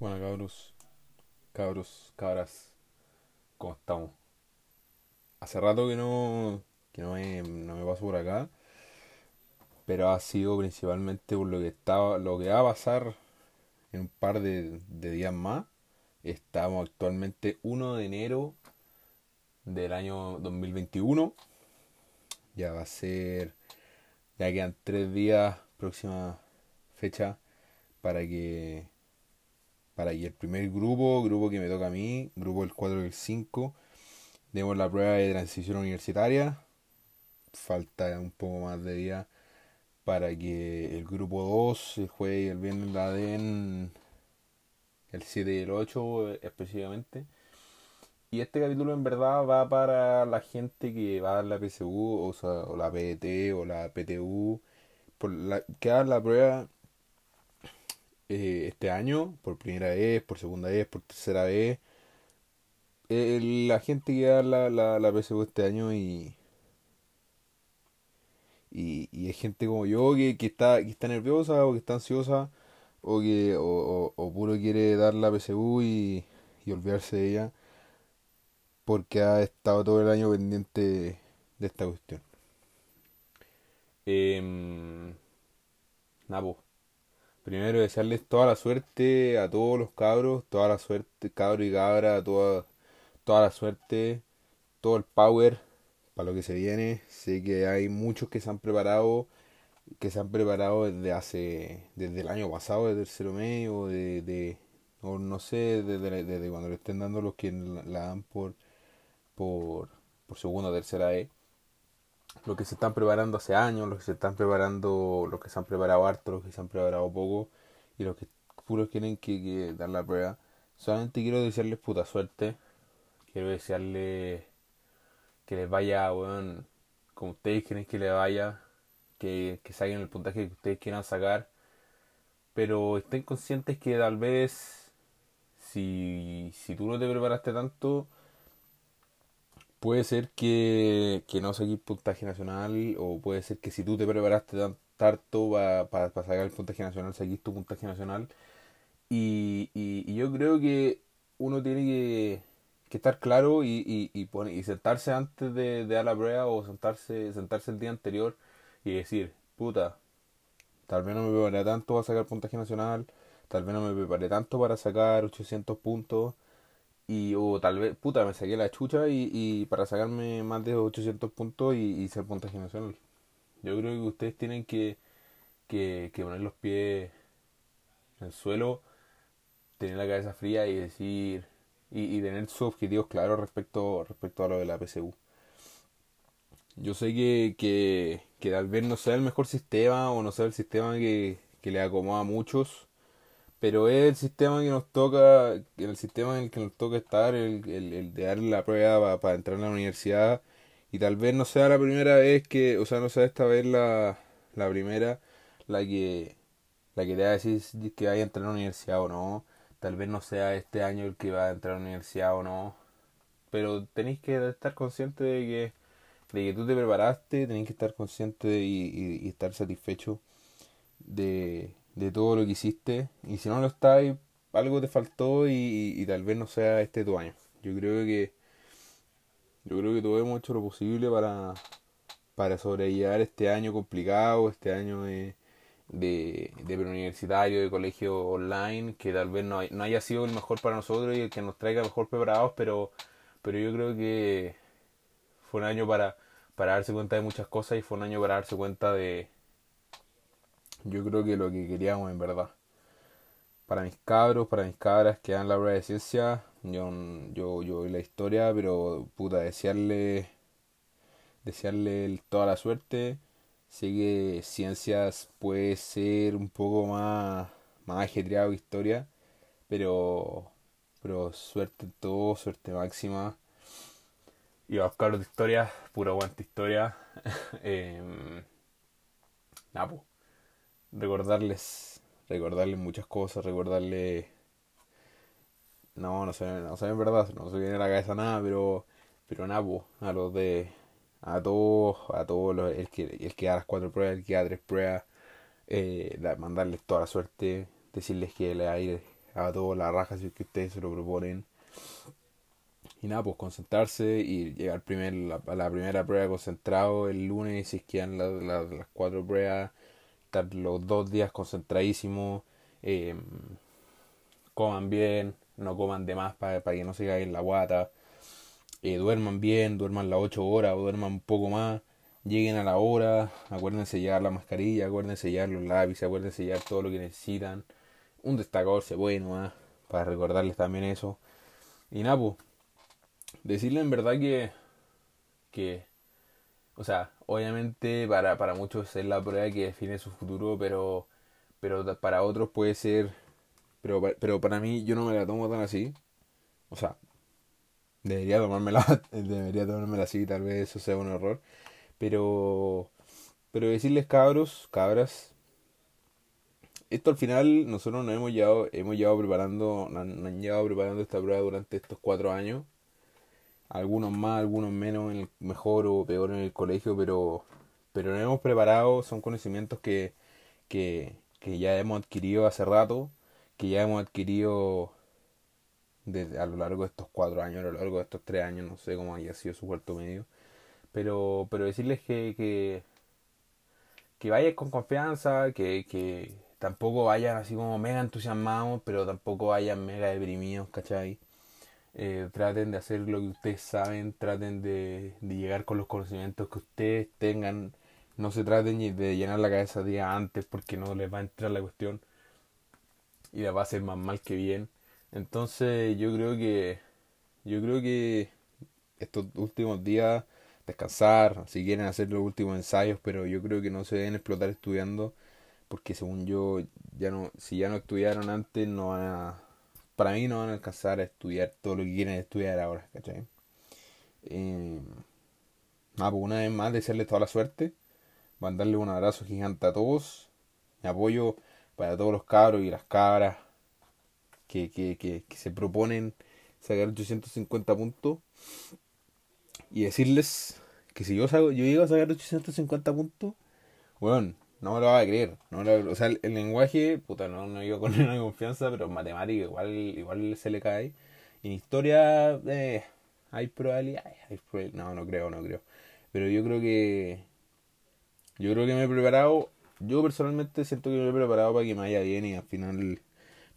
Bueno, cabros, cabros, cabras, ¿cómo estamos? Hace rato que no, que no me, no me paso por acá, pero ha sido principalmente por lo que estaba, lo que va a pasar en un par de, de días más. Estamos actualmente 1 de enero del año 2021. Ya va a ser, ya quedan tres días, próxima fecha, para que para que el primer grupo, grupo que me toca a mí, grupo del 4 y el 5, demos la prueba de transición universitaria. Falta un poco más de día para que el grupo 2 se juegue el viernes la den el 7 y el 8 específicamente. Y este capítulo en verdad va para la gente que va a la PSU o, sea, o la PET o la PTU, por la, que haga la prueba eh, este año, por primera vez, por segunda vez, por tercera vez. Eh, la gente que da la, la, la PSU este año y, y, y hay gente como yo que, que, está, que está nerviosa o que está ansiosa o que o, o, puro quiere dar la PSU y, y olvidarse de ella porque ha estado todo el año pendiente de esta cuestión. Eh, nada, Primero desearles toda la suerte a todos los cabros, toda la suerte, cabro y cabra, toda, toda la suerte, todo el power para lo que se viene. Sé que hay muchos que se han preparado, que se han preparado desde hace, desde el año pasado, desde el tercero medio, de, de o no sé, desde, desde, cuando le estén dando los que la, dan por, por, por segunda o tercera vez los que se están preparando hace años, los que se están preparando, los que se han preparado harto, los que se han preparado poco y los que puros quieren que, dar la prueba. Solamente quiero desearles puta suerte. Quiero desearles que les vaya, bueno, como ustedes quieren que les vaya, que, que saquen el puntaje que ustedes quieran sacar. Pero estén conscientes que tal vez si, si tú no te preparaste tanto, puede ser que, que no saques puntaje nacional o puede ser que si tú te preparaste tanto para pa, pa sacar el puntaje nacional, saquís tu puntaje nacional. Y, y, y, yo creo que uno tiene que, que estar claro y, y, y sentarse antes de, de, dar la prueba o sentarse, sentarse el día anterior y decir, puta, tal vez no me preparé tanto para sacar puntaje nacional, tal vez no me preparé tanto para sacar 800 puntos y o tal vez, puta, me saqué la chucha y, y para sacarme más de 800 puntos y, y ser puntaje nacional. Yo creo que ustedes tienen que, que, que poner los pies en el suelo, tener la cabeza fría y decir y, y tener sus objetivos claros respecto, respecto a lo de la PSU. Yo sé que, que, que tal vez no sea el mejor sistema o no sea el sistema que, que le acomoda a muchos pero es el sistema que nos toca, el sistema en el que nos toca estar, el, el, el de darle la prueba para entrar a la universidad. Y tal vez no sea la primera vez que, o sea, no sea esta vez la, la primera la que, la que te va a decir que vaya a entrar a la universidad o no. Tal vez no sea este año el que va a entrar a la universidad o no. Pero tenéis que estar consciente de que, de que tú te preparaste, tenéis que estar consciente y, y estar satisfecho de, de todo lo que hiciste. Y si no lo estás, algo te faltó y, y, tal vez no sea este tu año. Yo creo que yo creo que todos hemos hecho lo posible para, para sobrellevar este año complicado, este año de, de, preuniversitario, de colegio online, que tal vez no, no haya sido el mejor para nosotros y el que nos traiga mejor preparados, pero, pero yo creo que fue un año para, para darse cuenta de muchas cosas y fue un año para darse cuenta de, yo creo que lo que queríamos en verdad. Para mis cabros, para mis cabras que dan la prueba de ciencia, yo, yo, yo la historia, pero puta, desearle, desearle toda la suerte. Sé que ciencias puede ser un poco más, más ajetreado que historia, pero, pero suerte en todo, suerte máxima. Y a buscar de historia, pura aguante historia. eh, Napo recordarles, recordarles muchas cosas, recordarles... No, no sé, no sé en verdad, no se viene a la cabeza nada, pero, pero nada, a los de, a todos, a todos los, el que, el que da las cuatro pruebas, el que da tres pruebas, eh, mandarles toda la suerte, decirles que le va a ir a todos la raja si es que ustedes se lo proponen. Y nada, pues concentrarse y llegar primer, a la primera prueba concentrado el lunes, si es que dan las cuatro pruebas, estar los dos días concentradísimos, eh, coman bien, no coman de más para, que no se caigan la guata, eh, duerman bien, duerman las ocho horas o duerman un poco más, lleguen a la hora, acuérdense llevar la mascarilla, acuérdense llevar los lápices, acuérdense llevar todo lo que necesitan, un destacador se nomás, para recordarles también eso. Y nada, pues, decirle en verdad que, que o sea, obviamente para, para muchos es la prueba que define su futuro, pero, pero para otros puede ser, pero, pero para mí yo no me la tomo tan así. O sea, debería tomármela, debería tomármela así, tal vez eso sea un error. Pero, pero decirles cabros, cabras, esto al final nosotros nos hemos llevado, hemos llevado preparando, nos han llevado preparando esta prueba durante estos cuatro años algunos más, algunos menos, en el mejor o peor en el colegio, pero, pero nos hemos preparado, son conocimientos que, que, que ya hemos adquirido hace rato, que ya hemos adquirido desde, a lo largo de estos cuatro años, a lo largo de estos tres años, no sé cómo haya sido su cuarto medio, pero, pero decirles que, que, que con confianza, que, que tampoco vayan así como mega entusiasmados, pero tampoco vayan mega deprimidos, ¿cachai? Eh, traten de hacer lo que ustedes saben, traten de, llegar con los conocimientos que ustedes tengan, no se traten de llenar la cabeza día antes porque no les va a entrar la cuestión y les va a hacer más mal que bien. Entonces yo creo que yo creo que estos últimos días descansar, si quieren hacer los últimos ensayos, pero yo creo que no se deben explotar estudiando porque según yo ya no si ya no estudiaron antes no van a para mí no van a alcanzar a estudiar todo lo que quieren estudiar ahora, ¿cachai? Eh, pues una vez más, desearles toda la suerte, mandarle un abrazo gigante a todos, mi apoyo para todos los cabros y las cabras que, que, que, se proponen sacar 850 puntos y decirles que si yo, yo llego a sacar 850 puntos, bueno, no me lo va a creer. No o sea, el, lenguaje, puta, no, no iba con una confianza, pero en matemática igual, igual se le cae. En historia, eh, hay probabilidades. no, no creo, no creo. Pero yo creo que. Yo creo que me he preparado. Yo personalmente siento que me he preparado para que me vaya bien y al final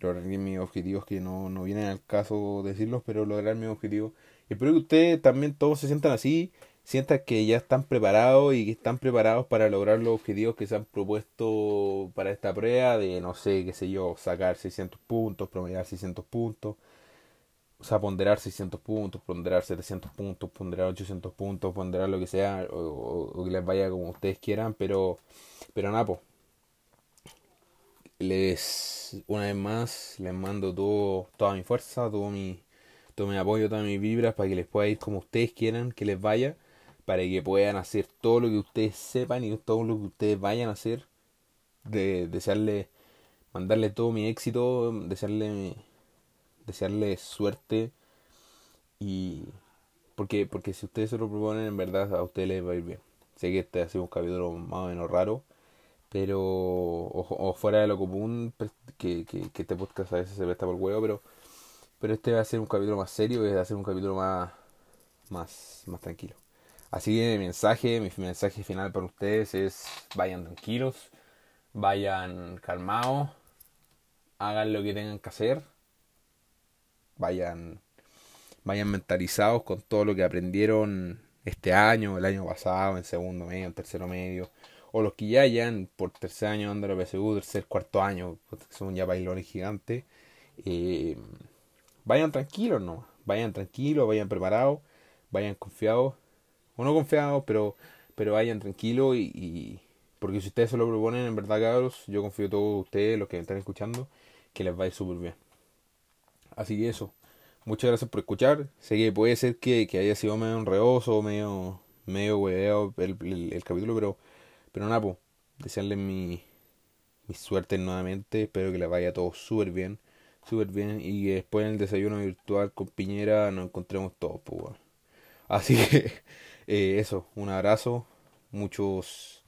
lograr mis objetivos que no, no vienen al caso decirlos, pero lograr mis objetivos. Espero que ustedes también todos se sientan así sientan que ya están preparados y que están preparados para lograr los objetivos que se han propuesto para esta prueba de, no sé, qué sé yo, sacar 600 puntos, promediar 600 puntos, o sea, ponderar 600 puntos, ponderar 700 puntos, ponderar 800 puntos, ponderar lo que sea, o, que les vaya como ustedes quieran, pero, pero pues, les, una vez más, les mando todo, toda mi fuerza, todo mi, todo mi apoyo, todas mis vibras para que les pueda ir como ustedes quieran que les vaya para que puedan hacer todo lo que ustedes sepan y todo lo que ustedes vayan a hacer. De desearle, mandarle todo mi éxito, desearle, desearle suerte y porque, porque si ustedes se lo proponen en verdad a ustedes les va a ir bien. Sé que este ha sido un capítulo más o menos raro, pero o, fuera de lo común pues, que, que, este podcast a veces se presta por huevo, pero pero este va a ser un capítulo más serio y va a ser un capítulo más más más tranquilo. Así que mi mensaje, mi mensaje final para ustedes es vayan tranquilos, vayan calmados, hagan lo que tengan que hacer, vayan, vayan mentalizados con todo lo que aprendieron este año, el año pasado, en segundo medio, en tercero medio, o los que ya hayan por tercer año dando la PSU, tercer, cuarto año, son ya bailones gigantes, eh, vayan tranquilos, ¿no? Vayan tranquilos, vayan preparados, vayan confiados o no confiados, pero, pero vayan tranquilos y, porque si ustedes se lo proponen, en verdad, cabros, yo confío en todos ustedes, los que me están escuchando, que les va a súper bien. Así que eso. Muchas gracias por escuchar. Sé que puede ser que, que haya sido medio enredoso, medio, medio hueveado el, el, capítulo, pero, pero nada, pues, desearles mi, mi suerte nuevamente. Espero que les vaya todo súper bien, súper bien. Y después en el desayuno virtual con Piñera nos encontremos todos, pues, Así que eh, eso, un abrazo, muchos,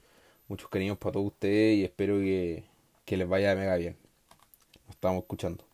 muchos cariños para todos ustedes y espero que, que les vaya mega bien. Nos estamos escuchando.